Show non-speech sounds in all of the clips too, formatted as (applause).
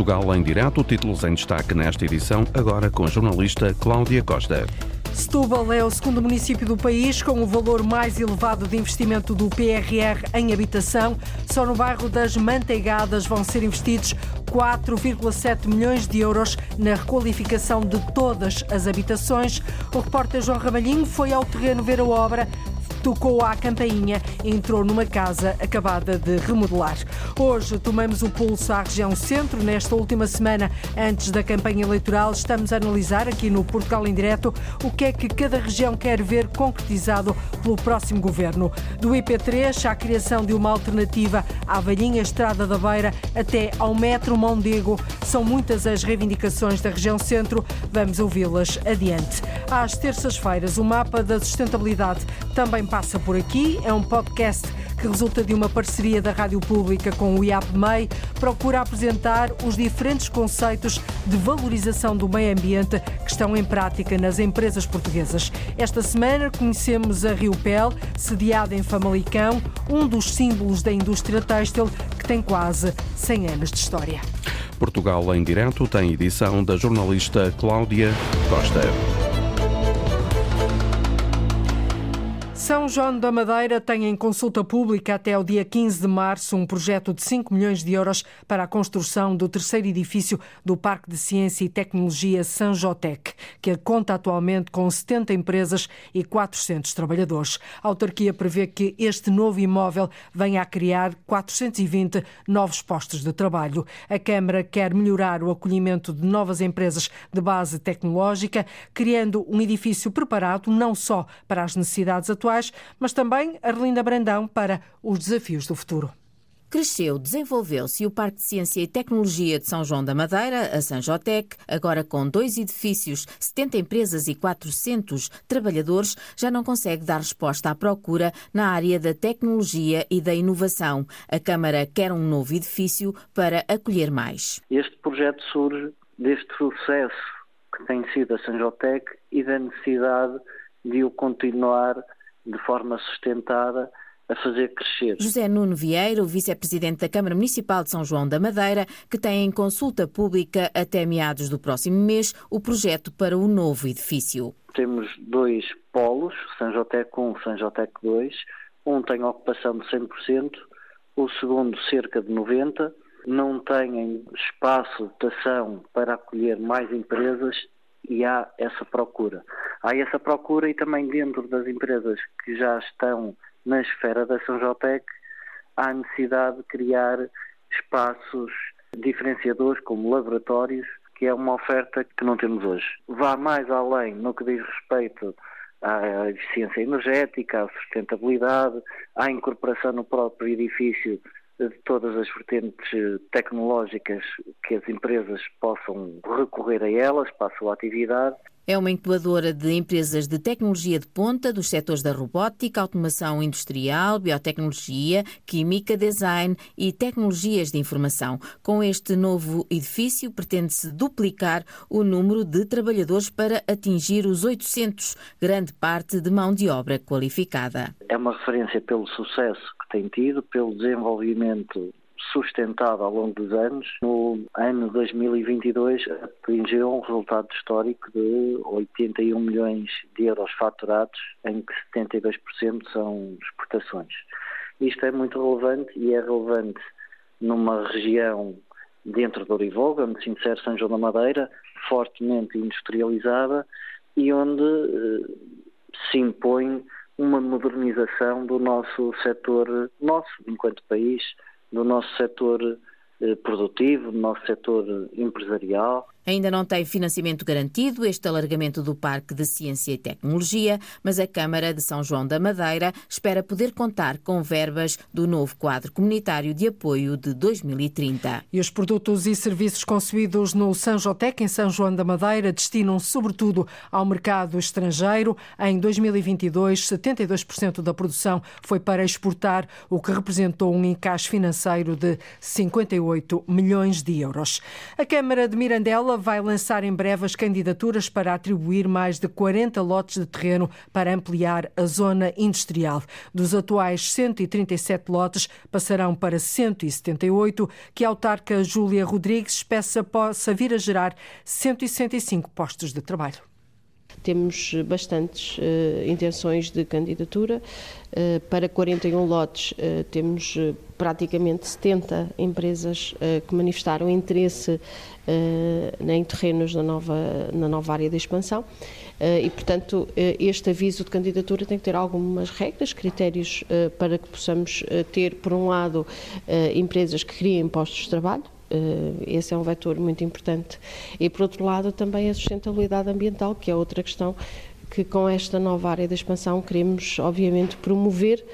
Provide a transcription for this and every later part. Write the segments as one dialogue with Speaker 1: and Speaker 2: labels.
Speaker 1: Portugal em direto, títulos em destaque nesta edição, agora com a jornalista Cláudia Costa.
Speaker 2: Setúbal é o segundo município do país com o valor mais elevado de investimento do PRR em habitação. Só no bairro das Manteigadas vão ser investidos 4,7 milhões de euros na requalificação de todas as habitações. O repórter João Ramalhinho foi ao terreno ver a obra tocou à campainha entrou numa casa acabada de remodelar. Hoje tomamos o pulso à região centro. Nesta última semana, antes da campanha eleitoral, estamos a analisar aqui no Portugal em Direto o que é que cada região quer ver concretizado pelo próximo governo. Do IP3 à criação de uma alternativa à velhinha Estrada da Beira até ao metro Mondego, são muitas as reivindicações da região centro. Vamos ouvi-las adiante. Às terças-feiras, o mapa da sustentabilidade também passa por aqui. É um podcast que resulta de uma parceria da Rádio Pública com o IAP-MEI, procura apresentar os diferentes conceitos de valorização do meio ambiente que estão em prática nas empresas portuguesas. Esta semana conhecemos a Rio Pel, sediada em Famalicão, um dos símbolos da indústria têxtil que tem quase 100 anos de história.
Speaker 1: Portugal em Direto tem edição da jornalista Cláudia Costa.
Speaker 2: São João da Madeira tem em consulta pública até o dia 15 de março um projeto de 5 milhões de euros para a construção do terceiro edifício do Parque de Ciência e Tecnologia Sanjotec, que conta atualmente com 70 empresas e 400 trabalhadores. A autarquia prevê que este novo imóvel venha a criar 420 novos postos de trabalho. A Câmara quer melhorar o acolhimento de novas empresas de base tecnológica, criando um edifício preparado não só para as necessidades atuais, mas também Arlinda Brandão para os desafios do futuro.
Speaker 3: Cresceu, desenvolveu-se o Parque de Ciência e Tecnologia de São João da Madeira, a Sanjotec, agora com dois edifícios, 70 empresas e 400 trabalhadores, já não consegue dar resposta à procura na área da tecnologia e da inovação. A Câmara quer um novo edifício para acolher mais.
Speaker 4: Este projeto surge deste sucesso que tem sido a Sanjotec e da necessidade de o continuar de forma sustentada a fazer crescer.
Speaker 3: José Nuno Vieira, o vice-presidente da Câmara Municipal de São João da Madeira, que tem em consulta pública até meados do próximo mês o projeto para o novo edifício.
Speaker 4: Temos dois polos, São Jotec 1 e São Jotec 2. Um tem ocupação de 100%, o segundo cerca de 90%. Não têm espaço, dotação para acolher mais empresas e há essa procura. Há essa procura e também dentro das empresas que já estão na esfera da São Jotec, há necessidade de criar espaços diferenciadores como laboratórios, que é uma oferta que não temos hoje. Vá mais além no que diz respeito à eficiência energética, à sustentabilidade, à incorporação no próprio edifício de todas as vertentes tecnológicas que as empresas possam recorrer a elas para a sua atividade
Speaker 3: é uma incubadora de empresas de tecnologia de ponta dos setores da robótica, automação industrial, biotecnologia, química, design e tecnologias de informação. Com este novo edifício, pretende-se duplicar o número de trabalhadores para atingir os 800, grande parte de mão de obra qualificada.
Speaker 4: É uma referência pelo sucesso que tem tido, pelo desenvolvimento sustentado ao longo dos anos. No ano 2022 atingiu um resultado histórico de 81 milhões de euros faturados, em que 72% são exportações. Isto é muito relevante e é relevante numa região dentro do Orivoga, onde se insere São João da Madeira, fortemente industrializada e onde eh, se impõe uma modernização do nosso setor, nosso enquanto país, do nosso setor eh, produtivo, do nosso setor empresarial.
Speaker 3: Ainda não tem financiamento garantido este alargamento do Parque de Ciência e Tecnologia, mas a Câmara de São João da Madeira espera poder contar com verbas do novo quadro comunitário de apoio de 2030.
Speaker 2: E os produtos e serviços concebidos no Sanjotec, em São João da Madeira, destinam sobretudo ao mercado estrangeiro. Em 2022, 72% da produção foi para exportar, o que representou um encaixe financeiro de 58 milhões de euros. A Câmara de Mirandela vai lançar em breve as candidaturas para atribuir mais de 40 lotes de terreno para ampliar a zona industrial. Dos atuais 137 lotes, passarão para 178, que a autarca Júlia Rodrigues espessa possa vir a gerar 165 postos de trabalho.
Speaker 5: Temos bastantes uh, intenções de candidatura. Uh, para 41 lotes, uh, temos praticamente 70 empresas que manifestaram interesse em terrenos na nova, na nova área de expansão. E, portanto, este aviso de candidatura tem que ter algumas regras, critérios para que possamos ter, por um lado, empresas que criem postos de trabalho, eh, esse é um vetor muito importante. E, por outro lado, também a sustentabilidade ambiental, que é outra questão que, com esta nova área de expansão, queremos, obviamente, promover.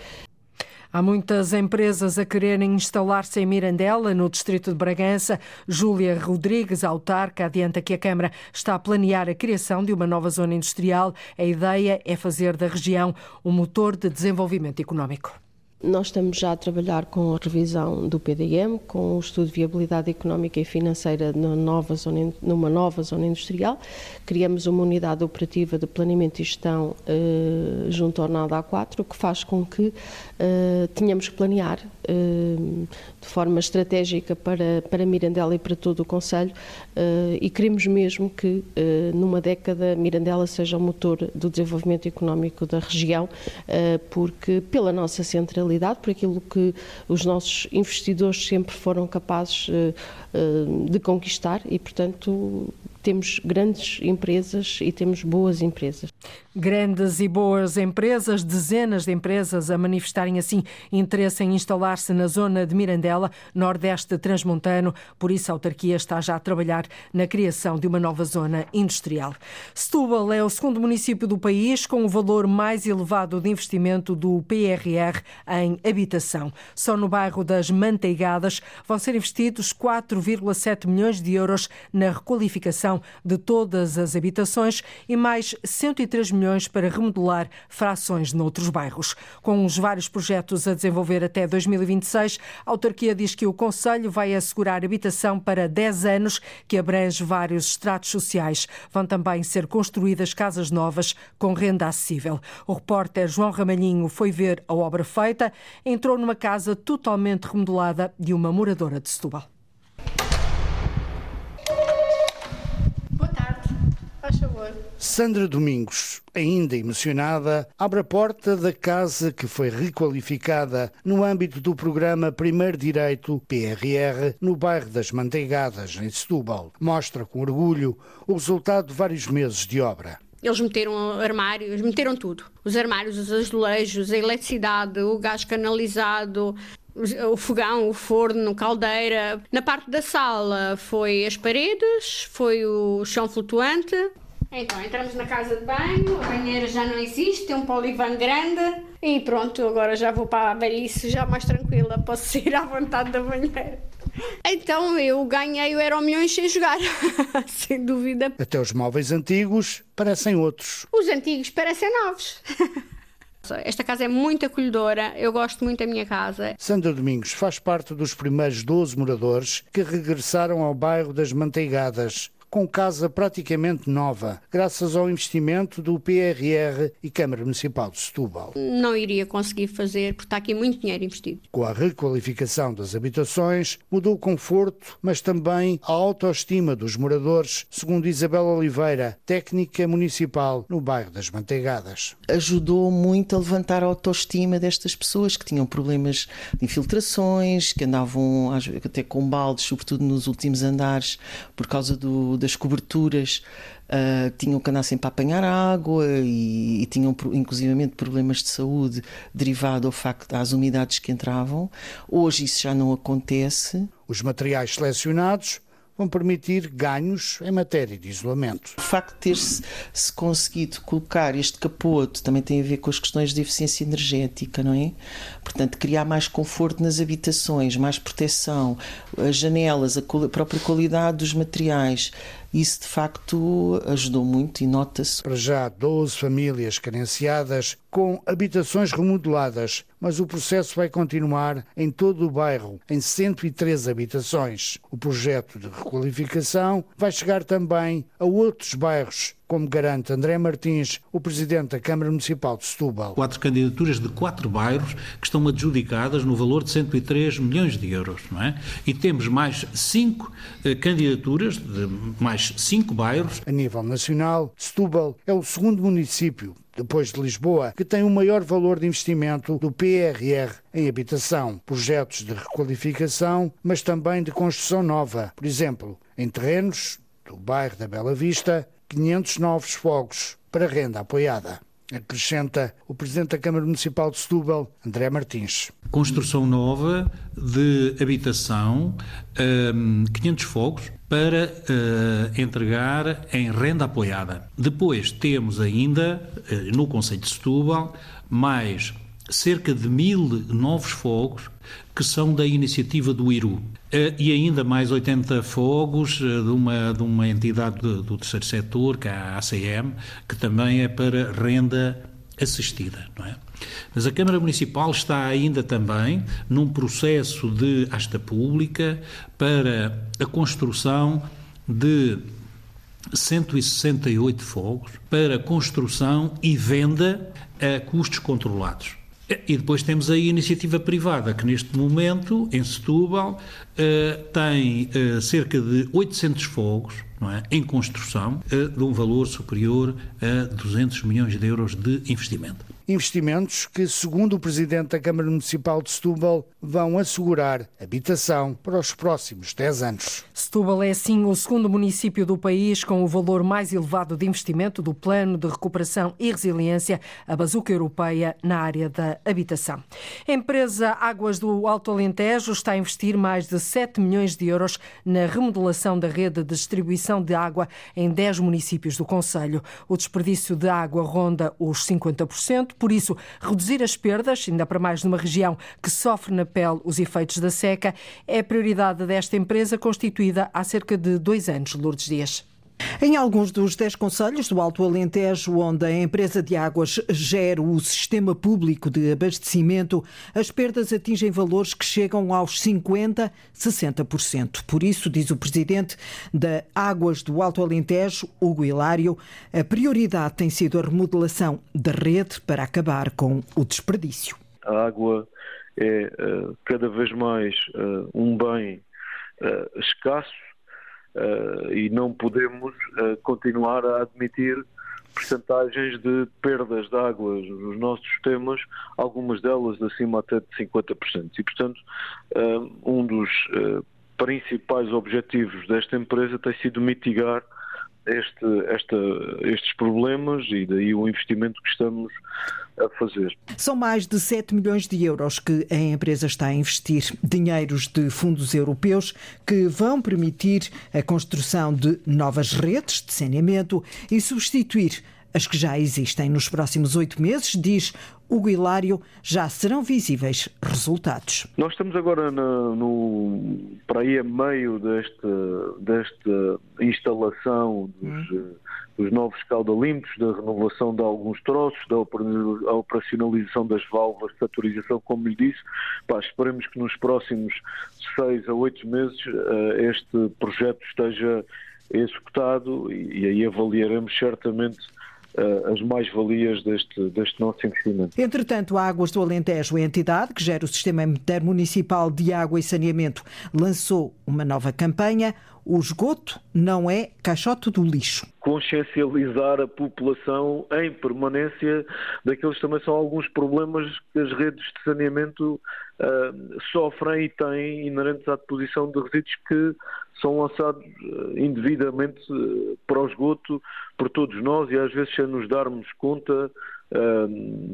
Speaker 2: Há muitas empresas a quererem instalar-se em Mirandela, no distrito de Bragança. Júlia Rodrigues, autarca, adianta que a Câmara está a planear a criação de uma nova zona industrial. A ideia é fazer da região um motor de desenvolvimento económico.
Speaker 5: Nós estamos já a trabalhar com a revisão do PDM, com o estudo de viabilidade económica e financeira numa nova zona, numa nova zona industrial. Criamos uma unidade operativa de planeamento e gestão eh, junto ao NADA A4, o que faz com que eh, tenhamos que planear de forma estratégica para, para Mirandela e para todo o Conselho eh, e queremos mesmo que eh, numa década Mirandela seja o motor do desenvolvimento económico da região, eh, porque pela nossa centralidade por aquilo que os nossos investidores sempre foram capazes eh, eh, de conquistar e, portanto, temos grandes empresas e temos boas empresas.
Speaker 2: Grandes e boas empresas, dezenas de empresas a manifestarem assim interesse em instalar-se na zona de Mirandela, nordeste transmontano. Por isso, a autarquia está já a trabalhar na criação de uma nova zona industrial. Setúbal é o segundo município do país com o valor mais elevado de investimento do PRR em habitação. Só no bairro das Manteigadas vão ser investidos 4,7 milhões de euros na requalificação de todas as habitações e mais 103 milhões para remodelar frações noutros bairros. Com os vários projetos a desenvolver até 2026, a autarquia diz que o Conselho vai assegurar habitação para 10 anos, que abrange vários estratos sociais. Vão também ser construídas casas novas com renda acessível. O repórter João Ramalhinho foi ver a obra feita, entrou numa casa totalmente remodelada de uma moradora de Setúbal.
Speaker 6: Faz favor. Sandra Domingos, ainda emocionada, abre a porta da casa que foi requalificada no âmbito do programa Primeiro Direito PRR no bairro das Manteigadas, em Setúbal. Mostra com orgulho o resultado de vários meses de obra.
Speaker 7: Eles meteram armários, meteram tudo. Os armários, os azulejos, a eletricidade, o gás canalizado, o fogão, o forno, caldeira. Na parte da sala foi as paredes, foi o chão flutuante. Então, entramos na casa de banho, a banheira já não existe, tem um polivan grande e pronto, agora já vou para a velhice já mais tranquila, posso sair à vontade da banheira. Então eu ganhei o Euro Milhões sem jogar, (laughs) sem dúvida.
Speaker 6: Até os móveis antigos parecem outros.
Speaker 7: Os antigos parecem novos. (laughs) Esta casa é muito acolhedora, eu gosto muito da minha casa.
Speaker 6: Sandra Domingos faz parte dos primeiros 12 moradores que regressaram ao bairro das Manteigadas com casa praticamente nova, graças ao investimento do PRR e Câmara Municipal de Setúbal.
Speaker 7: Não iria conseguir fazer, porque está aqui muito dinheiro investido.
Speaker 6: Com a requalificação das habitações, mudou o conforto, mas também a autoestima dos moradores, segundo Isabel Oliveira, técnica municipal no bairro das Manteigadas.
Speaker 8: Ajudou muito a levantar a autoestima destas pessoas que tinham problemas de infiltrações, que andavam até com baldes, sobretudo nos últimos andares, por causa do das coberturas uh, tinham que andar sempre a apanhar água e, e tinham inclusivamente problemas de saúde derivado ao facto das umidades que entravam. Hoje isso já não acontece.
Speaker 6: Os materiais selecionados vão permitir ganhos em matéria de isolamento.
Speaker 8: O facto de ter-se -se conseguido colocar este capoto também tem a ver com as questões de eficiência energética, não é? Portanto, criar mais conforto nas habitações, mais proteção, as janelas, a própria qualidade dos materiais, isso de facto ajudou muito e nota-se.
Speaker 6: Para já, 12 famílias carenciadas com habitações remodeladas, mas o processo vai continuar em todo o bairro, em 103 habitações. O projeto de requalificação vai chegar também a outros bairros, como garante André Martins, o presidente da Câmara Municipal de Setúbal.
Speaker 9: Quatro candidaturas de quatro bairros que estão adjudicadas no valor de 103 milhões de euros, não é? E temos mais cinco eh, candidaturas de mais cinco bairros.
Speaker 6: A nível nacional, Setúbal é o segundo município depois de Lisboa, que tem o maior valor de investimento do PRR em habitação, projetos de requalificação, mas também de construção nova. Por exemplo, em terrenos do bairro da Bela Vista, 500 novos fogos para renda apoiada. Acrescenta o Presidente da Câmara Municipal de Setúbal, André Martins.
Speaker 9: Construção nova de habitação, 500 hum, fogos, para uh, entregar em renda apoiada. Depois temos ainda, uh, no Conselho de Setúbal, mais cerca de mil novos fogos que são da iniciativa do IRU. Uh, e ainda mais 80 fogos de, uma, de uma entidade do, terceiro setor, que é a ACM, que também é para renda assistida, não é? Mas a Câmara Municipal está ainda também num processo de asta pública para a construção de 168 fogos para construção e venda a custos controlados. E depois temos a iniciativa privada, que neste momento, em Setúbal, eh, tem eh, cerca de 800 fogos é, em construção, eh, de um valor superior a 200 milhões de euros de investimento
Speaker 6: investimentos que, segundo o Presidente da Câmara Municipal de Setúbal, vão assegurar habitação para os próximos 10 anos.
Speaker 2: Setúbal é, sim, o segundo município do país com o valor mais elevado de investimento do Plano de Recuperação e Resiliência, a bazuca europeia, na área da habitação. A empresa Águas do Alto Alentejo está a investir mais de 7 milhões de euros na remodelação da rede de distribuição de água em 10 municípios do Conselho. O desperdício de água ronda os 50%, por isso, reduzir as perdas, ainda para mais numa região que sofre na pele os efeitos da seca, é prioridade desta empresa constituída há cerca de dois anos. Lourdes Dias.
Speaker 10: Em alguns dos dez conselhos do Alto Alentejo, onde a empresa de águas gera o sistema público de abastecimento, as perdas atingem valores que chegam aos 50%, 60%. Por isso, diz o presidente da Águas do Alto Alentejo, Hugo Hilário, a prioridade tem sido a remodelação da rede para acabar com o desperdício.
Speaker 11: A água é uh, cada vez mais uh, um bem uh, escasso uh, e não podemos uh, continuar a admitir percentagens de perdas de água nos nossos sistemas, algumas delas acima até de 50%. E, portanto, uh, um dos principais objetivos desta empresa tem sido mitigar este, esta, estes problemas e daí o investimento que estamos a fazer.
Speaker 10: São mais de 7 milhões de euros que a empresa está a investir, dinheiros de fundos europeus que vão permitir a construção de novas redes de saneamento e substituir as que já existem. Nos próximos oito meses, diz Hugo Hilário, já serão visíveis resultados.
Speaker 11: Nós estamos agora no, no, para aí a meio desta, desta instalação dos, hum. dos novos caudalimpos, da renovação de alguns troços, da operacionalização das válvulas de saturização, como lhe disse. Pá, esperemos que nos próximos seis a oito meses uh, este projeto esteja executado e, e aí avaliaremos certamente as mais-valias deste, deste nosso investimento.
Speaker 10: Entretanto, a Águas do Alentejo, a entidade que gera o Sistema Intermunicipal de Água e Saneamento, lançou uma nova campanha. O esgoto não é caixote do lixo.
Speaker 11: Consciencializar a população em permanência daqueles também são alguns problemas que as redes de saneamento uh, sofrem e têm inerentes à deposição de resíduos que são lançados uh, indevidamente uh, para o esgoto por todos nós e às vezes sem nos darmos conta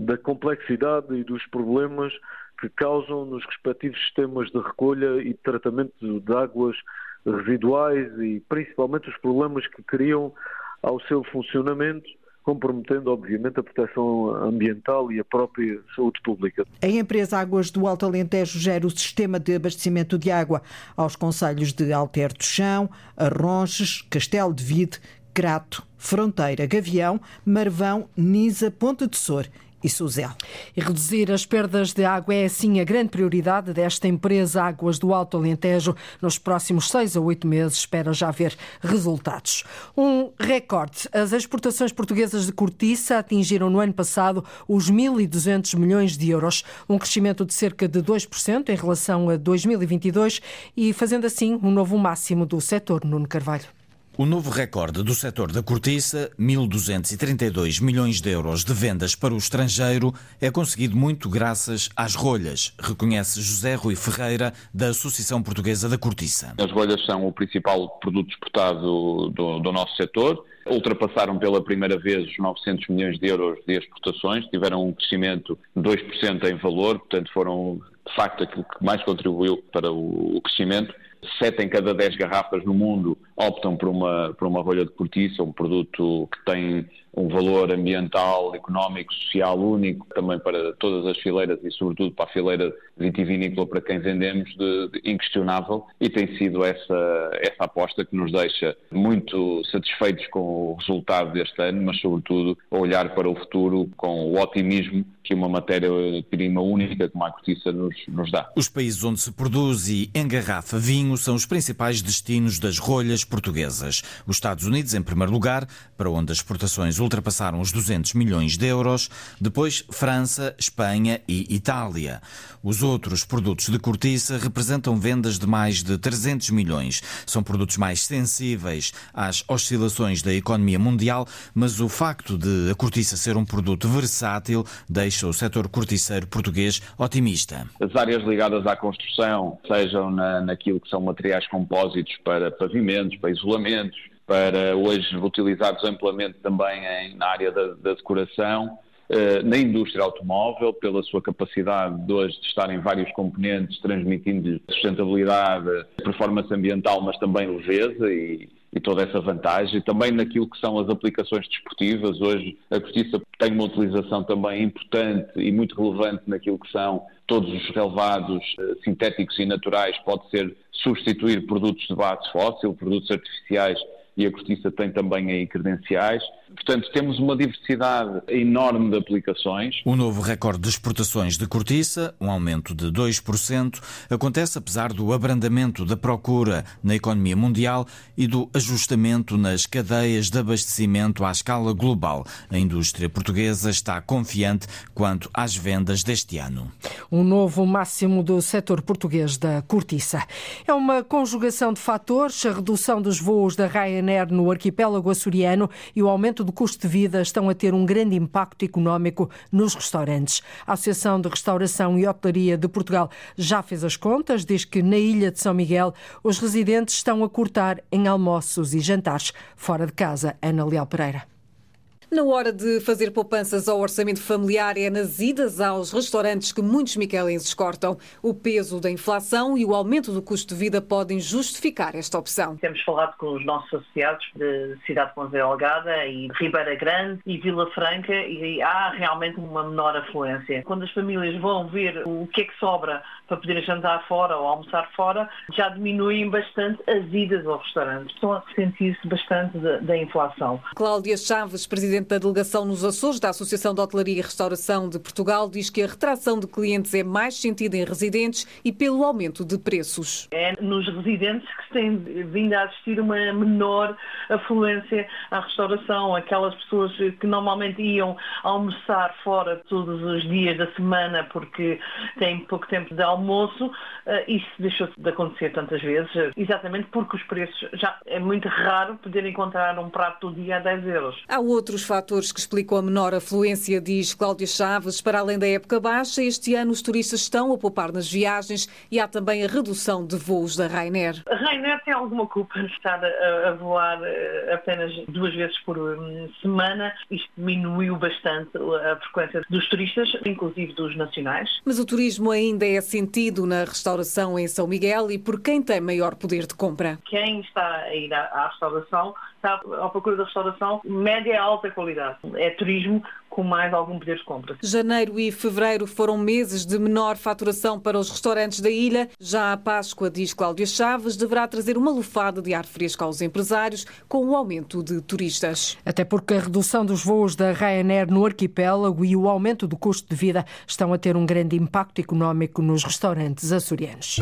Speaker 11: da complexidade e dos problemas que causam nos respectivos sistemas de recolha e tratamento de águas residuais e principalmente os problemas que criam ao seu funcionamento comprometendo, obviamente, a proteção ambiental e a própria saúde pública.
Speaker 10: A empresa Águas do Alto Alentejo gera o sistema de abastecimento de água aos conselhos de Alter do Chão, Arronches, Castelo de Vide, Crato, Fronteira, Gavião, Marvão, Nisa, Ponte de Sor e Suzel.
Speaker 2: E reduzir as perdas de água é, assim, a grande prioridade desta empresa Águas do Alto Alentejo. Nos próximos seis a oito meses, espera já ver resultados. Um recorde. As exportações portuguesas de cortiça atingiram no ano passado os 1.200 milhões de euros, um crescimento de cerca de 2% em relação a 2022 e fazendo assim um novo máximo do setor. Nuno Carvalho.
Speaker 12: O novo recorde do setor da cortiça, 1.232 milhões de euros de vendas para o estrangeiro, é conseguido muito graças às rolhas, reconhece José Rui Ferreira, da Associação Portuguesa da Cortiça.
Speaker 13: As rolhas são o principal produto exportado do, do nosso setor. Ultrapassaram pela primeira vez os 900 milhões de euros de exportações, tiveram um crescimento de 2% em valor, portanto foram de facto aquilo que mais contribuiu para o crescimento. Sete em cada dez garrafas no mundo optam por uma, por uma rolha de cortiça, um produto que tem um valor ambiental, económico, social único, também para todas as fileiras e, sobretudo, para a fileira vitivinícola para quem vendemos, de, de inquestionável. E tem sido essa, essa aposta que nos deixa muito satisfeitos com o resultado deste ano, mas, sobretudo, olhar para o futuro com o otimismo que uma matéria-prima única como a cortiça nos, nos dá.
Speaker 12: Os países onde se produz e engarrafa vinho são os principais destinos das rolhas portuguesas. Os Estados Unidos, em primeiro lugar, para onde as exportações ultrapassaram os 200 milhões de euros, depois França, Espanha e Itália. Os outros produtos de cortiça representam vendas de mais de 300 milhões. São produtos mais sensíveis às oscilações da economia mundial, mas o facto de a cortiça ser um produto versátil deixa o setor corticeiro português otimista.
Speaker 13: As áreas ligadas à construção, sejam na, naquilo que são materiais compósitos para pavimentos, para isolamentos, para hoje utilizados amplamente também em, na área da, da decoração, eh, na indústria automóvel, pela sua capacidade de hoje de estar em vários componentes, transmitindo sustentabilidade, performance ambiental, mas também leveza e, e toda essa vantagem. Também naquilo que são as aplicações desportivas. Hoje a justiça tem uma utilização também importante e muito relevante naquilo que são todos os relevados eh, sintéticos e naturais. Pode ser substituir produtos de base fóssil, produtos artificiais e a cortiça tem também aí credenciais. Portanto, temos uma diversidade enorme de aplicações.
Speaker 12: O novo recorde de exportações de cortiça, um aumento de 2%, acontece apesar do abrandamento da procura na economia mundial e do ajustamento nas cadeias de abastecimento à escala global. A indústria portuguesa está confiante quanto às vendas deste ano.
Speaker 2: Um novo máximo do setor português da cortiça. É uma conjugação de fatores, a redução dos voos da Ryanair no arquipélago açoriano e o aumento do custo de vida estão a ter um grande impacto económico nos restaurantes. A Associação de Restauração e Hotelaria de Portugal já fez as contas, diz que na ilha de São Miguel os residentes estão a cortar em almoços e jantares fora de casa. Ana Leal Pereira.
Speaker 14: Na hora de fazer poupanças ao orçamento familiar, é nas idas aos restaurantes que muitos miquelenses cortam. O peso da inflação e o aumento do custo de vida podem justificar esta opção.
Speaker 15: Temos falado com os nossos associados de Cidade Ponzé Algada e Ribeira Grande e Vila Franca e há realmente uma menor afluência. Quando as famílias vão ver o que é que sobra para poderem jantar fora ou almoçar fora, já diminuem bastante as idas ao restaurante. Estão a sentir-se bastante da, da inflação.
Speaker 14: Cláudia Chaves, presidente da delegação nos Açores da Associação de Hotelaria e Restauração de Portugal, diz que a retração de clientes é mais sentida em residentes e pelo aumento de preços.
Speaker 15: É nos residentes que se tem vindo a assistir uma menor afluência à restauração. Aquelas pessoas que normalmente iam almoçar fora todos os dias da semana porque têm pouco tempo de almoço, eh, isso deixou de acontecer tantas vezes, exatamente porque os preços já é muito raro poder encontrar um prato do dia a 10 euros.
Speaker 14: Há outros fatores que explicam a menor afluência, diz Cláudia Chaves. Para além da época baixa, este ano os turistas estão a poupar nas viagens e há também a redução de voos da Rainer.
Speaker 15: A Rainer tem alguma culpa de estar a, voar eh, apenas duas vezes por hum, semana. Isto diminuiu bastante a frequência dos turistas, inclusive dos nacionais.
Speaker 14: Mas o turismo ainda é sentido na restauração em São Miguel e por quem tem maior poder de compra.
Speaker 15: Quem está a ir à restauração está à procura da restauração média a alta qualidade. É turismo com mais algum poder de compra.
Speaker 14: Janeiro e fevereiro foram meses de menor faturação para os restaurantes da ilha. Já a Páscoa, diz Cláudia Chaves, deverá trazer uma lufada de ar fresco aos empresários com o aumento de turistas.
Speaker 2: Até porque a redução dos voos da Ryanair no arquipélago e o aumento do custo de vida estão a ter um grande impacto económico nos restaurantes açorianos.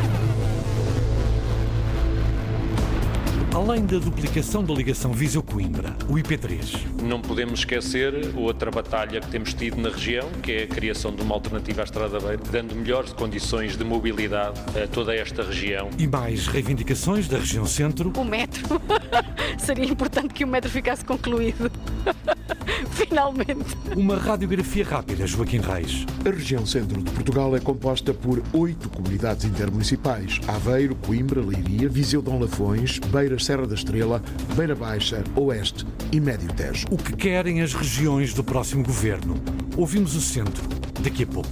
Speaker 16: Além da duplicação da ligação Viseu-Coimbra, o IP3.
Speaker 17: Não podemos esquecer outra batalha que temos tido na região, que é a criação de uma alternativa à Estrada Beira, dando melhores condições de mobilidade a toda esta região.
Speaker 16: E mais reivindicações da região centro.
Speaker 7: O metro. (laughs) Seria importante que o metro ficasse concluído. (laughs) Finalmente.
Speaker 16: Uma radiografia rápida, Joaquim Reis.
Speaker 18: A região centro de Portugal é composta por oito comunidades intermunicipais: Aveiro, Coimbra, Leiria, Viseu Dom Lafões, Beira Serra da Estrela, Beira Baixa, Oeste e Médio Tejo.
Speaker 16: O que querem as regiões do próximo governo? Ouvimos o centro daqui a pouco.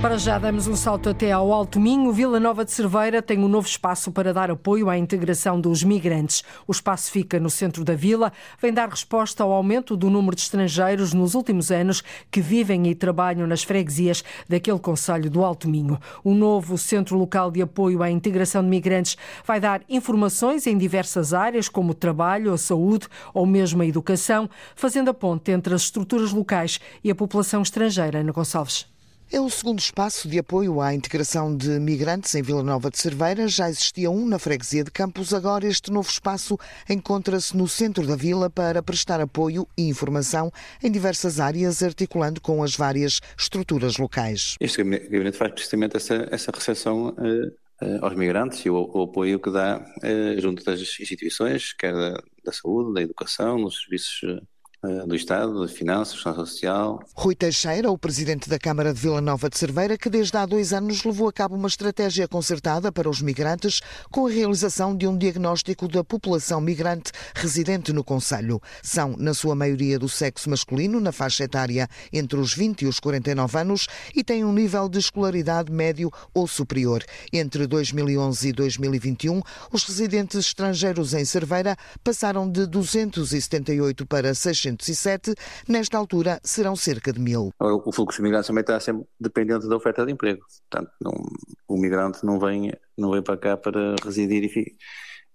Speaker 2: Para já damos um salto até ao Alto Minho. Vila Nova de Cerveira tem um novo espaço para dar apoio à integração dos migrantes. O espaço fica no centro da vila, vem dar resposta ao aumento do número de estrangeiros nos últimos anos que vivem e trabalham nas freguesias daquele Conselho do Alto Minho. O novo Centro Local de Apoio à Integração de Migrantes vai dar informações em diversas áreas, como o trabalho, a saúde ou mesmo a educação, fazendo a ponte entre as estruturas locais e a população estrangeira. Ana Gonçalves.
Speaker 19: É o segundo espaço de apoio à integração de migrantes em Vila Nova de Cerveira. Já existia um na freguesia de Campos. Agora este novo espaço encontra-se no centro da vila para prestar apoio e informação em diversas áreas, articulando com as várias estruturas locais.
Speaker 20: Este gabinete faz precisamente essa, essa recepção uh, aos migrantes e o, o, apoio que dá uh, junto das instituições, quer da, da saúde, da educação, nos serviços eh, do Estado, de Finanças, Segurança Social.
Speaker 19: Rui Teixeira, o presidente da Câmara de Vila Nova de Cerveira, que desde há dois anos levou a cabo uma estratégia concertada para os migrantes com a realização de um diagnóstico da população migrante residente no Conselho. São, na sua maioria, do sexo masculino, na faixa etária entre os 20 e os 49 anos e têm um nível de escolaridade médio ou superior. Entre 2011 e 2021, os residentes estrangeiros em Cerveira passaram de 278 para 600 607, nesta altura serão cerca de mil.
Speaker 20: O fluxo de migrantes também está sempre dependente da oferta de emprego. Portanto, não, o migrante não vem, não vem para cá para residir e, fi,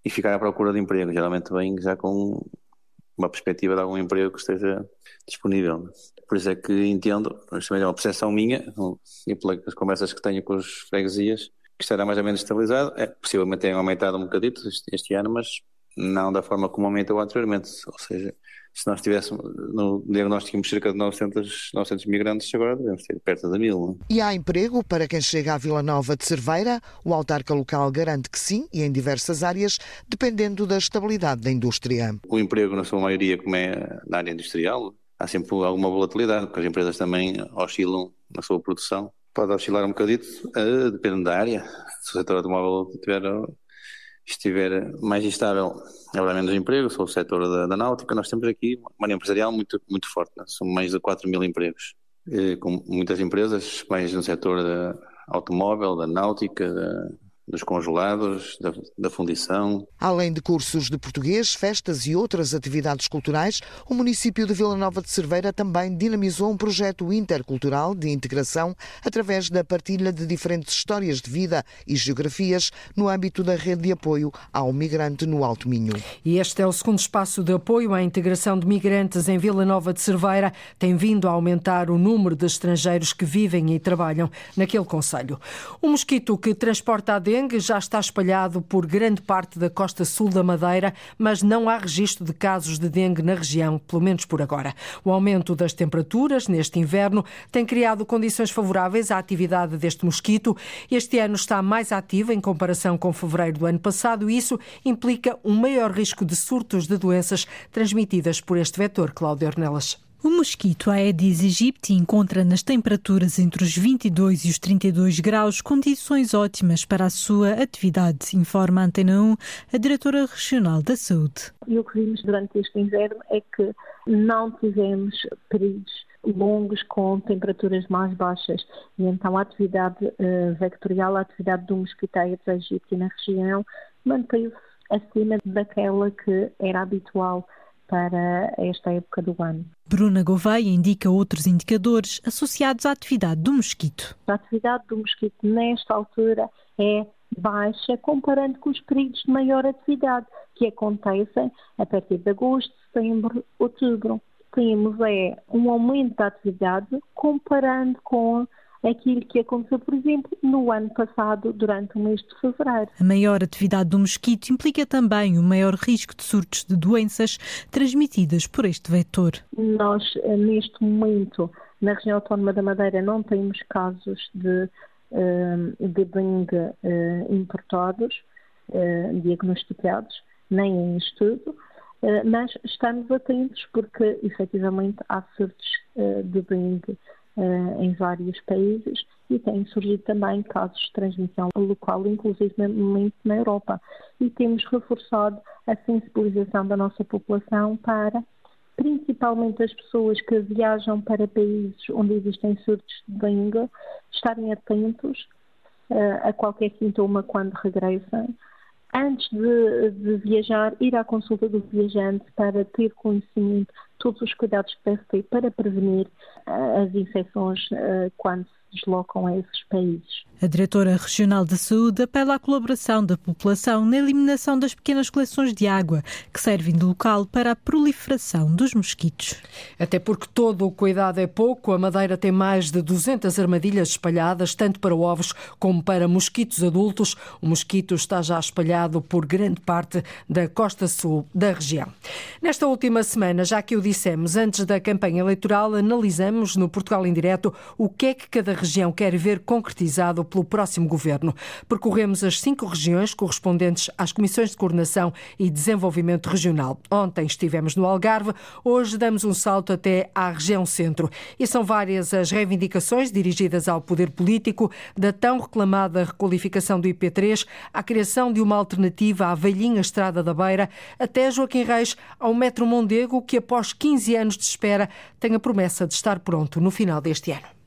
Speaker 20: e ficar à procura de emprego. Geralmente vem já com uma perspectiva de algum emprego que esteja disponível. Por isso é que entendo, mas também é uma percepção minha, e pelas conversas que tenho com os freguesias, que estará mais ou menos estabilizado. É, possivelmente tem aumentado um bocadito este, este ano, mas não da forma como aumentou anteriormente. Ou seja, se nós tivéssemos, no diagnóstico tínhamos cerca de 900, 900 migrantes, agora devemos ter perto de mil.
Speaker 19: É? E há emprego para quem chega à Vila Nova de Cerveira? O autarca local garante que sim, e em diversas áreas, dependendo da estabilidade da indústria.
Speaker 20: O emprego, na sua maioria, como é na área industrial, há sempre alguma volatilidade, porque as empresas também oscilam na sua produção. Pode oscilar um bocadito, uh, depende da área. Se o setor automóvel tiver estiver mais instável, haverá menos emprego, sou o setor da, da, náutica, nós temos aqui uma área empresarial muito, muito forte, né? são mais de 4 mil empregos, e, com muitas empresas, mais no setor da automóvel, da náutica, da, dos congelados, da, da, fundição.
Speaker 19: Além de cursos de português, festas e outras atividades culturais, o município de Vila Nova de Cerveira também dinamizou um projeto intercultural de integração através da partilha de diferentes histórias de vida e geografias no âmbito da rede de apoio ao migrante no Alto Minho.
Speaker 2: E este é o segundo espaço de apoio à integração de migrantes em Vila Nova de Cerveira. Tem vindo a aumentar o número de estrangeiros que vivem e trabalham naquele conselho. O mosquito que transporta a dengue já está espalhado por grande parte da costa sul da Madeira, mas não há registro de casos de dengue na região, pelo menos por agora. O aumento das temperaturas neste inverno tem criado condições favoráveis à atividade deste mosquito. Este ano está mais ativo em comparação com fevereiro do ano passado e isso implica um maior risco de surtos de doenças transmitidas por este vetor, Cláudio Ornelas.
Speaker 21: O mosquito Aedes aegypti encontra nas temperaturas entre os 22 e os 32 graus condições ótimas para a sua atividade, informa a Antena 1, a diretora regional da saúde.
Speaker 22: E o que vimos durante este inverno é que não tivemos períodos longos com temperaturas mais baixas e então a atividade uh, vectorial, a atividade do mosquito Aedes aegypti na região manteve-se acima daquela que era habitual para esta época do ano.
Speaker 21: Bruna Gouveia indica outros indicadores associados à atividade do mosquito.
Speaker 22: A atividade do mosquito nesta altura é baixa comparando com os períodos de maior atividade que acontecem a partir de agosto, setembro, outubro. Temos é um aumento da atividade comparando com aquilo que aconteceu, por exemplo, no ano passado, durante o mês de fevereiro.
Speaker 21: A maior atividade do mosquito implica também o maior risco de surtos de doenças transmitidas por este vetor.
Speaker 22: Nós, eh, neste momento, na região autónoma da Madeira, não temos casos de, eh, de dengue eh, importados, diagnosticados, nem em estudo, mas estamos atentos porque, efetivamente, há surtos de dengue uh, em vários países e têm surgido também casos de transmissão local, inclusive na Europa. E temos reforçado a sensibilização da nossa população para, principalmente as pessoas que viajam para países onde existem surtos de dengue, estarem atentos uh, a qualquer sintoma quando regressem antes de, de, viajar, ir à consulta do viajante para ter conhecimento todos os cuidados que deve ter para prevenir uh, as infecções uh, quando deslocam a esses países.
Speaker 21: A diretora regional de saúde apela à colaboração da população na eliminação das pequenas coleções de água que servem de local para a proliferação dos mosquitos.
Speaker 2: Até porque todo o cuidado é pouco, a Madeira tem mais de 200 armadilhas espalhadas, tanto para ovos como para mosquitos adultos. O mosquito está já espalhado por grande parte da costa sul da região. Nesta última semana, já que o dissemos, antes da campanha eleitoral, analisamos no Portugal em Direto o que é que cada região quer ver concretizado pelo próximo governo. Percorremos as cinco regiões correspondentes às comissões de coordenação e desenvolvimento regional. Ontem estivemos no Algarve, hoje damos um salto até à região centro. E são várias as reivindicações dirigidas ao poder político da tão reclamada requalificação do IP3, à criação de uma alternativa à velhinha Estrada da Beira, até Joaquim Reis ao Metro Mondego, que após 15 anos de espera tem a promessa de estar pronto no final deste ano.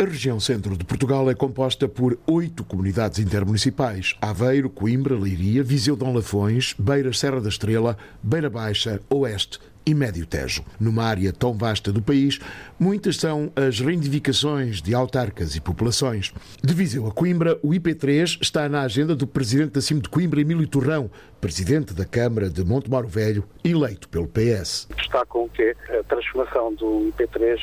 Speaker 18: A região centro de Portugal é composta por oito comunidades intermunicipais: Aveiro, Coimbra, Leiria, Viseu Dom Lafões, Beira Serra da Estrela, Beira Baixa, Oeste e Médio Tejo. Numa área tão vasta do país, muitas são as reivindicações de autarcas e populações. De Viseu a Coimbra, o IP3 está na agenda do presidente da CIM de Coimbra, Emílio Torrão, presidente da Câmara de Montemoro Velho, eleito pelo PS.
Speaker 23: Destacam que a transformação do IP3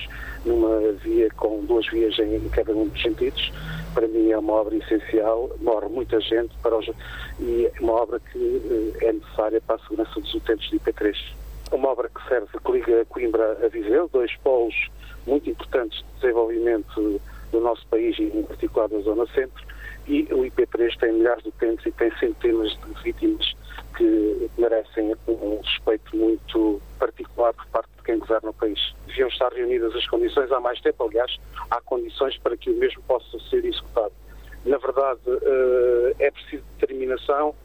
Speaker 23: numa via com duas vias em cada um dos sentidos, para mim é uma obra essencial, morre muita gente para os, e é uma obra que eh, é necessária para a segurança dos utentes de IP3 uma obra que serve, que liga Coimbra a Viseu, dois polos muito importantes de desenvolvimento do nosso país e em particular da zona centro, e o IP3 tem milhares de utentes e tem centenas de vítimas que merecem um respeito muito particular por parte de quem governa o país. Deviam estar reunidas as condições há mais tempo, aliás, há condições para que o mesmo possa ser executado. Na verdade, eh, é preciso determinação,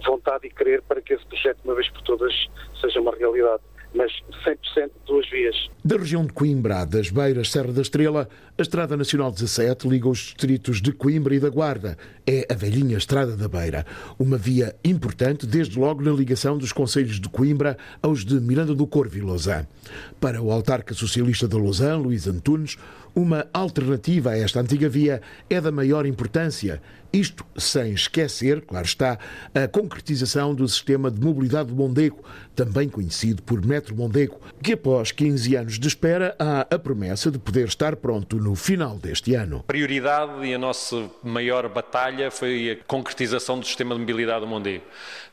Speaker 23: vontade e querer para que esse projeto, uma vez por todas, seja uma realidade. Mas 100% duas vias.
Speaker 18: Da região de Coimbra, das Beiras, Serra da Estrela, a Estrada Nacional 17 liga os distritos de Coimbra e da Guarda. É a velhinha Estrada da Beira. Uma via importante, desde logo na ligação dos conselhos de Coimbra aos de Miranda do Corvo e Lausanne. Para o autarca socialista de Lausanne, Luís Antunes, uma alternativa a esta antiga via é da maior importância. Isto sem esquecer, claro está, a concretização do sistema de mobilidade do Mondego, também conhecido por Metro Mondego, que após 15 anos de espera há a promessa de poder estar pronto no final deste ano.
Speaker 17: A prioridade e a nossa maior batalha foi a concretização do sistema de mobilidade do Mondego.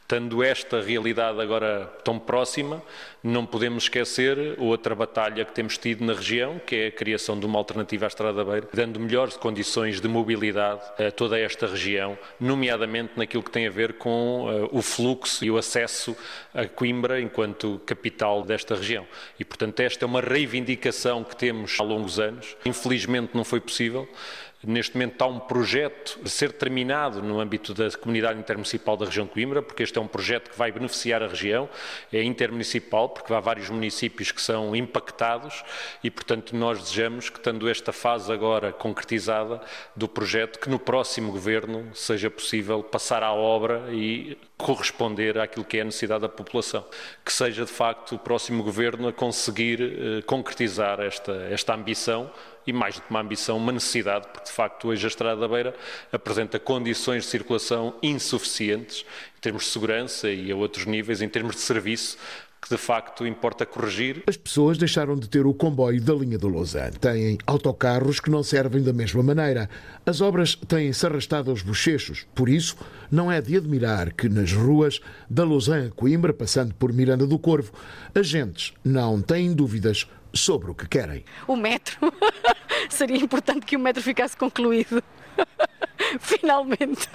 Speaker 17: Tendo esta realidade agora tão próxima, não podemos esquecer outra batalha que temos tido na região, que é a criação de uma alternativa à Estrada Beira, dando melhores condições de mobilidade a toda esta região, nomeadamente naquilo que tem a ver com uh, o fluxo e o acesso a Coimbra enquanto capital desta região. E, portanto, esta é uma reivindicação que temos há longos anos. Infelizmente não foi possível. Neste momento está um projeto a ser terminado no âmbito da Comunidade Intermunicipal da região de Coimbra, porque este é um projeto que vai beneficiar a região, é intermunicipal, porque há vários municípios que são impactados e, portanto, nós desejamos que, tendo esta fase agora concretizada do projeto, que no próximo governo seja possível passar à obra e corresponder àquilo que é a necessidade da população. Que seja, de facto, o próximo governo a conseguir eh, concretizar esta, esta ambição e, mais do que uma ambição, uma necessidade, porque, de facto, hoje a Estrada da Beira apresenta condições de circulação insuficientes em termos de segurança e a outros níveis, em termos de serviço, que de facto importa corrigir.
Speaker 18: As pessoas deixaram de ter o comboio da linha do Lausanne. Têm autocarros que não servem da mesma maneira. As obras têm-se arrastado aos bochechos. Por isso, não é de admirar que nas ruas da Lausanne a Coimbra, passando por Miranda do Corvo, as gentes não têm dúvidas sobre o que querem.
Speaker 24: O metro. (laughs) Seria importante que o metro ficasse concluído. (laughs) Finalmente.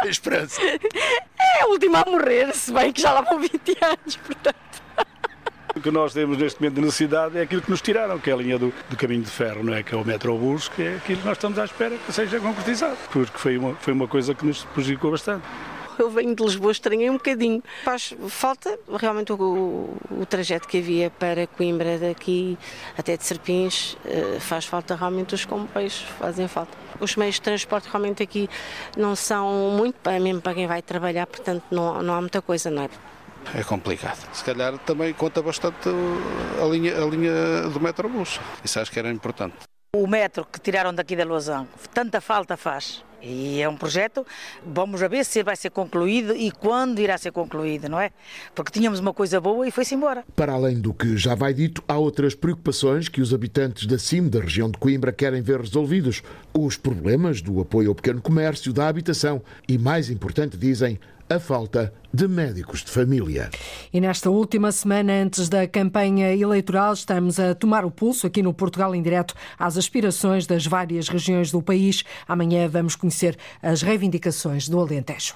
Speaker 18: Tem esperança.
Speaker 24: É a última a morrer, se bem que já lá vão 20 anos, portanto.
Speaker 25: O que nós temos neste momento de necessidade é aquilo que nos tiraram, que é a linha do, do caminho de ferro, não é? que é o metrobus, que é aquilo que nós estamos à espera que seja concretizado, porque foi uma, foi uma coisa que nos prejudicou bastante (laughs)
Speaker 24: eu venho de Lisboa, estranhei um bocadinho. Faz falta realmente o, o, trajeto que havia para Coimbra, daqui até de Serpins, eh, faz falta realmente os comboios, fazem falta. Os meios de transporte realmente aqui não são muito, mesmo para quem vai trabalhar, portanto não, não há muita coisa, não é?
Speaker 26: É complicado. Se calhar também conta bastante a linha, a linha do metrobus. Isso acho que era importante.
Speaker 24: O metro que tiraram daqui da Lausanne, tanta falta faz. E é um projeto, vamos a ver se vai ser concluído e quando irá ser concluído, não é? Porque tínhamos uma coisa boa e foi-se embora.
Speaker 18: Para além do que já vai dito, há outras preocupações que os habitantes da CIM, da região de Coimbra, querem ver resolvidos. Os problemas do apoio ao pequeno comércio, da habitação e, mais importante, dizem, a falta de médicos de família.
Speaker 2: E nesta última semana, antes da campanha eleitoral, estamos a tomar o pulso aqui no Portugal em direto às aspirações das várias regiões do país. Amanhã vamos conhecer as reivindicações do Alentejo.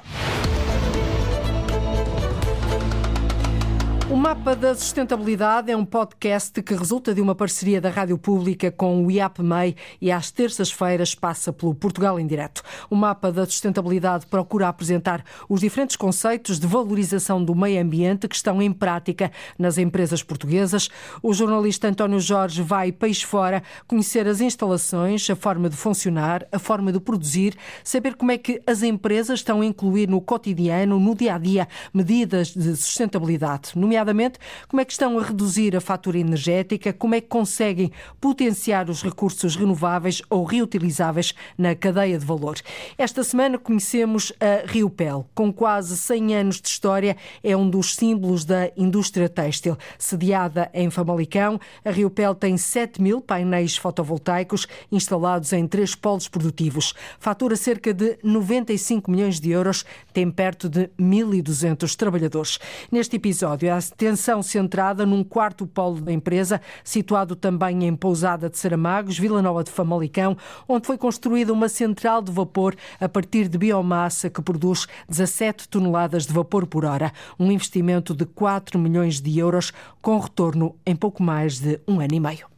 Speaker 2: Mapa da Sustentabilidade é um podcast que resulta de uma parceria da Rádio Pública com o IAPMEI e às terças-feiras passa pelo Portugal em Direto. O Mapa da Sustentabilidade procura apresentar os diferentes conceitos de valorização do meio ambiente que estão em prática nas empresas portuguesas. O jornalista António Jorge vai peixe fora conhecer as instalações, a forma de funcionar, a forma de produzir, saber como é que as empresas estão a incluir no cotidiano, no dia a dia, medidas de sustentabilidade, nomeadamente nomeadamente como é que estão a reduzir a fatura energética, como é que conseguem potenciar os recursos renováveis ou reutilizáveis na cadeia de valor. Esta semana conhecemos a Riopel, com quase 100 anos de história, é um dos símbolos da indústria têxtil. Sediada em Famalicão, a Riopel tem 7 mil painéis fotovoltaicos instalados em três polos produtivos. Fatura cerca de 95 milhões de euros, tem perto de 1.200 trabalhadores. Neste episódio, atenção centrada num quarto polo da empresa, situado também em Pousada de Saramagos, Vila Nova de Famalicão, onde foi construída uma central de vapor a partir de biomassa que produz 17 toneladas de vapor por hora. Um investimento de 4 milhões de euros, com retorno em pouco mais de um ano e meio.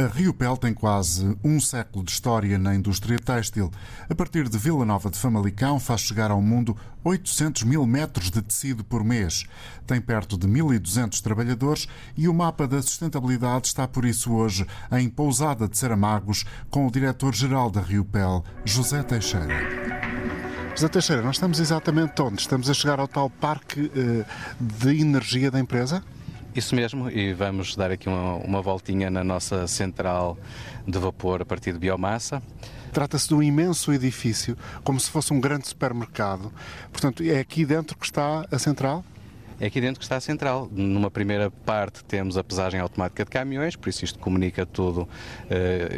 Speaker 27: A Riopel tem quase um século de história na indústria têxtil. A partir de Vila Nova de Famalicão faz chegar ao mundo 800 mil metros de tecido por mês. Tem perto de 1.200 trabalhadores e o mapa da sustentabilidade está por isso hoje em Pousada de Saramagos com o diretor-geral da Riopel, José Teixeira. José Teixeira, nós estamos exatamente onde? Estamos a chegar ao tal parque eh, de energia da empresa?
Speaker 28: Isso mesmo, e vamos dar aqui uma, uma voltinha na nossa central de vapor a partir de biomassa.
Speaker 27: Trata-se de um imenso edifício, como se fosse um grande supermercado. Portanto, é aqui dentro que está a central?
Speaker 28: É aqui dentro que está a central. Numa primeira parte temos a pesagem automática de caminhões, por isso isto comunica tudo uh,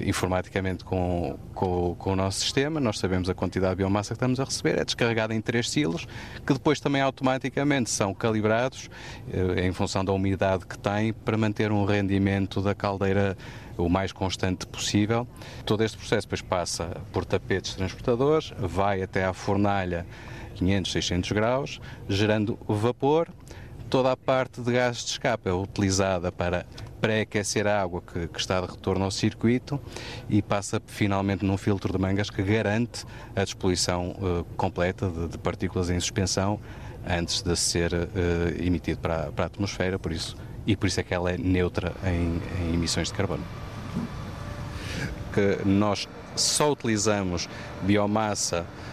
Speaker 28: informaticamente com, com, com, o nosso sistema. Nós sabemos a quantidade de biomassa que estamos a receber, é descarregada em três silos, que depois também automaticamente são calibrados uh, em função da umidade que tem para manter um rendimento da caldeira o mais constante possível. Todo este processo depois passa por tapetes transportadores, vai até à fornalha 500, 600 graus, gerando vapor. Toda a parte de gases de escape é utilizada para pré-aquecer a água que, que, está de retorno ao circuito e passa finalmente num filtro de mangas que garante a despoluição uh, completa de, de, partículas em suspensão antes de ser uh, emitido para, para, a atmosfera, por isso, e por isso é que ela é neutra em, em emissões de carbono. Que nós só utilizamos biomassa eh,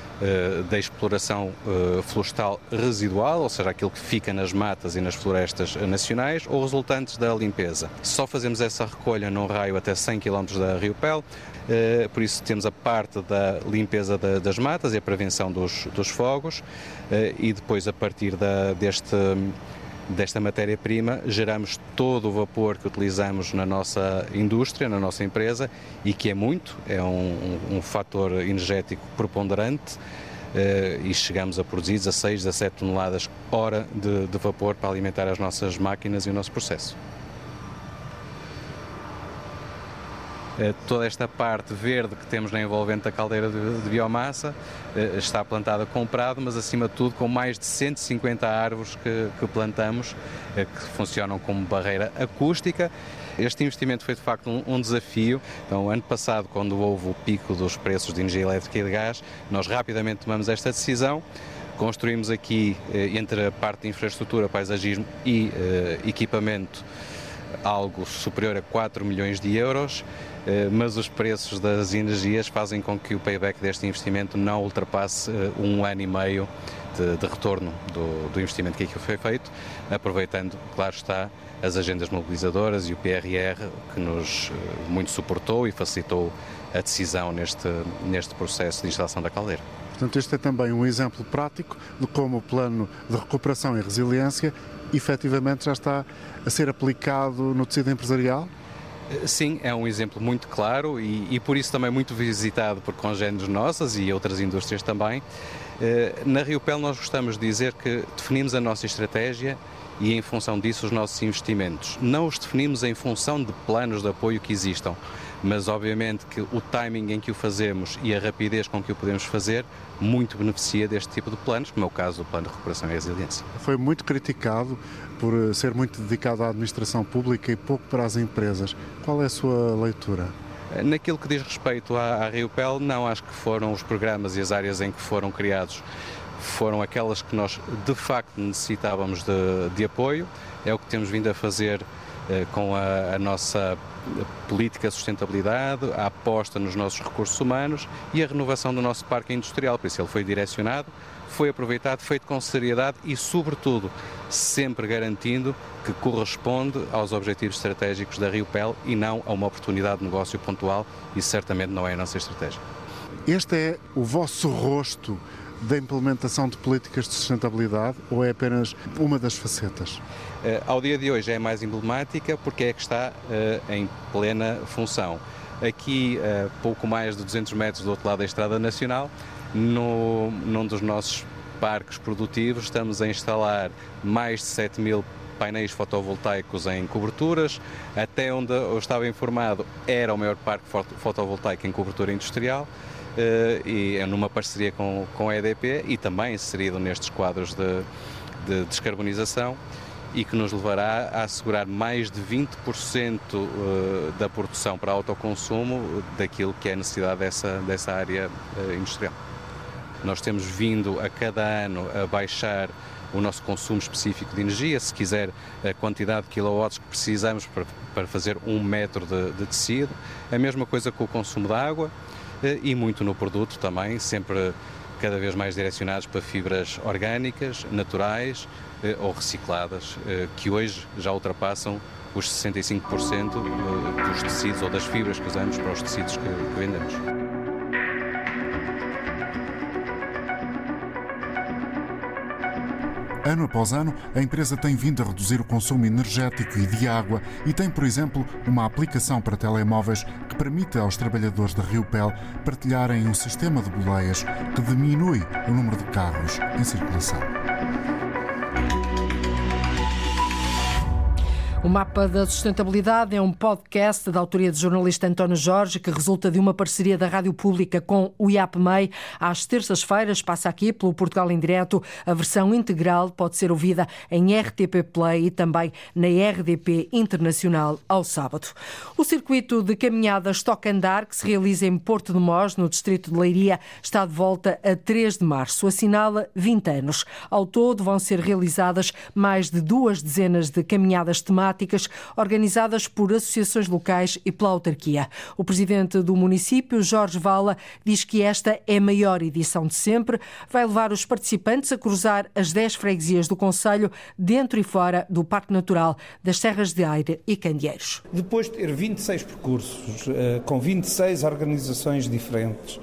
Speaker 28: da exploração eh, florestal residual, ou seja, aquilo que fica nas matas e nas florestas nacionais, ou resultantes da limpeza. Só fazemos essa recolha num raio até 100 km da Rio Pel, eh, por isso temos a parte da limpeza das matas e a prevenção dos, dos fogos, e depois a partir da, deste desta matéria-prima, geramos todo o vapor que utilizamos na nossa indústria, na nossa empresa, e que é muito, é um, um, fator energético preponderante, uh, e chegamos a produzir 16, 17 toneladas hora de, de vapor para alimentar as nossas máquinas e o nosso processo. Eh, toda esta parte verde que temos na envolvente da caldeira de, de biomassa eh, está plantada com prado, mas acima de tudo com mais de 150 árvores que, que plantamos, eh, que funcionam como barreira acústica. Este investimento foi de facto um, um, desafio. Então, ano passado, quando houve o pico dos preços de energia elétrica e de gás, nós rapidamente tomamos esta decisão. Construímos aqui, entre a parte de infraestrutura, paisagismo e equipamento, algo superior a 4 milhões de euros. Eh, mas os preços das energias fazem com que o payback deste investimento não ultrapasse eh, um ano e meio de, de retorno do, do, investimento que aqui foi feito, aproveitando, claro está, as agendas mobilizadoras e o PRR que nos eh, muito suportou e facilitou a decisão neste, neste processo de instalação da caldeira.
Speaker 27: Portanto, este é também um exemplo prático de como o plano de recuperação e resiliência efetivamente já está a ser aplicado no tecido empresarial?
Speaker 28: Sim, é um exemplo muito claro e, e por isso também muito visitado por congêneres nossas e outras indústrias também. Eh, na Rio Pel nós gostamos de dizer que definimos a nossa estratégia e em função disso os nossos investimentos. Não os definimos em função de planos de apoio que existam mas obviamente que o timing em que o fazemos e a rapidez com que o podemos fazer muito beneficia deste tipo de planos, como é o caso do Plano de Recuperação e Resiliência.
Speaker 27: Foi muito criticado por eh, ser muito dedicado à administração pública e pouco para as empresas. Qual é a sua leitura?
Speaker 28: Eh, naquilo que diz respeito à, à Rio Pel, não acho que foram os programas e as áreas em que foram criados foram aquelas que nós de facto necessitávamos de, de apoio. É o que temos vindo a fazer com a, a nossa política de sustentabilidade, a aposta nos nossos recursos humanos e a renovação do nosso parque industrial. Por isso, ele foi direcionado, foi aproveitado, feito com seriedade e, sobretudo, sempre garantindo que corresponde aos objetivos estratégicos da Rio Pel e não a uma oportunidade de negócio pontual. Isso certamente não é a nossa estratégia.
Speaker 27: Este é o vosso rosto da implementação de políticas de sustentabilidade ou é apenas uma das facetas?
Speaker 28: Uh, ao dia de hoje é mais emblemática porque é que está uh, em plena função. Aqui, uh, pouco mais de 200 metros do outro lado da Estrada Nacional, no, num dos nossos parques produtivos, estamos a instalar mais de 7 mil painéis fotovoltaicos em coberturas. Até onde eu estava informado, era o maior parque fotovoltaico em cobertura industrial. Uh, e é numa parceria com, com a EDP e também inserido nestes quadros de, de descarbonização e que nos levará a assegurar mais de 20% eh, da produção para autoconsumo daquilo que é a necessidade dessa, dessa área eh, industrial. Nós temos vindo a cada ano a baixar o nosso consumo específico de energia, se quiser a quantidade de quilowatts que precisamos para, para fazer um metro de, de tecido, a mesma coisa com o consumo de água. eh, e muito no produto também, sempre cada vez mais direcionados para fibras orgânicas, naturais, eh, ou recicladas, eh, que hoje já ultrapassam os 65% eh, dos tecidos ou das fibras que usamos para os tecidos que vendemos.
Speaker 27: Ano após ano, a empresa tem vindo a reduzir o consumo energético e de água e tem, por exemplo, uma aplicação para telemóveis que permite aos trabalhadores da Rio Pel partilharem um sistema de boleias que diminui o número de carros em circulação.
Speaker 2: O Mapa da Sustentabilidade é um podcast da autoria do jornalista António Jorge que resulta de uma parceria da Rádio Pública com o IAPMEI. Às terças-feiras passa aqui pelo Portugal em Direto. A versão integral pode ser ouvida em RTP Play e também na RDP Internacional ao sábado. O circuito de caminhada Stock Andar, que se realiza em Porto de Mós, no distrito de Leiria, está de volta a 3 de março. Assinala 20 anos. Ao todo vão ser realizadas mais de duas dezenas de caminhadas temáticas temáticas organizadas por associações locais e pela autarquia. O presidente do município, Jorge Vala, diz que esta é a maior edição de sempre. Vai levar os participantes a cruzar as 10 freguesias do Conselho, dentro e fora do Parque Natural das Serras de Aire e Candeeiros.
Speaker 29: Depois de ter 26 percursos, eh, com 26 organizações diferentes,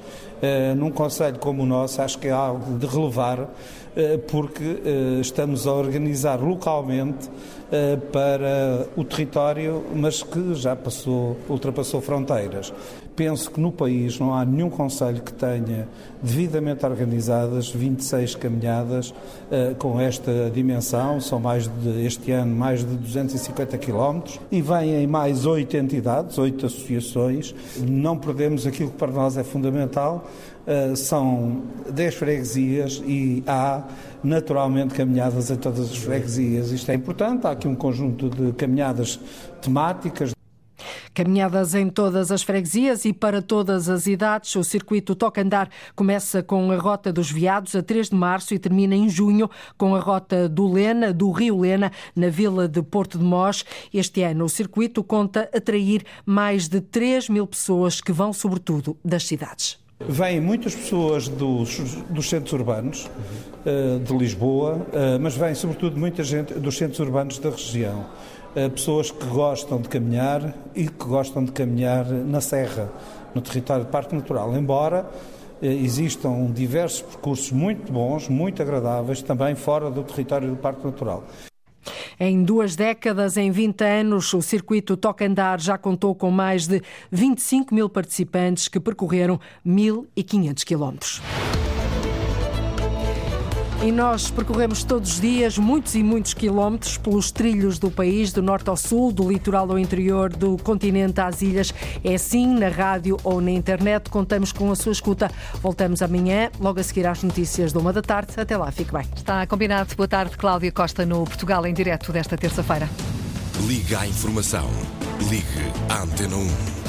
Speaker 29: num Conselho como o nosso, acho que é algo de relevar, eh, porque estamos a organizar localmente para o território, mas que já passou, ultrapassou fronteiras. Penso que no país não há nenhum conselho que tenha devidamente organizadas 26 caminhadas uh, com esta dimensão. São mais de, este ano, mais de 250 quilómetros e vêm mais oito entidades, oito associações. Não perdemos aquilo que para nós é fundamental. Uh, são 10 freguesias e há naturalmente caminhadas em todas as freguesias. Isto é importante. Há aqui um conjunto de caminhadas temáticas,
Speaker 2: Caminhadas em todas as freguesias e para todas as idades. O circuito Toca Andar começa com a Rota dos Viados a 3 de março e termina em junho com a Rota do Lena, do Rio Lena, na vila de Porto de Mós. Este ano o circuito conta atrair mais de 3 mil pessoas que vão sobretudo das cidades.
Speaker 29: Vêm muitas pessoas dos, dos centros urbanos eh, de Lisboa, eh, mas vem sobretudo muita gente dos centros urbanos da região pessoas que gostam de caminhar e que gostam de caminhar na serra, no território do Parque Natural, embora eh, existam diversos percursos muito bons, muito agradáveis, também fora do território do Parque Natural.
Speaker 2: Em duas décadas, em 20 anos, o circuito Toca Andar já contou com mais de 25 mil participantes que percorreram 1.500 quilómetros. E nós percorremos todos os dias muitos e muitos quilómetros pelos trilhos do país, do norte ao sul, do litoral ao interior, do continente às ilhas. É assim na rádio ou na internet. Contamos com a sua escuta. Voltamos amanhã, logo a seguir às notícias de uma da tarde. Até lá, fique bem.
Speaker 14: Está combinado. Boa tarde, Cláudia Costa, no Portugal em direto desta terça-feira.
Speaker 30: Liga à informação. Ligue à Antena 1.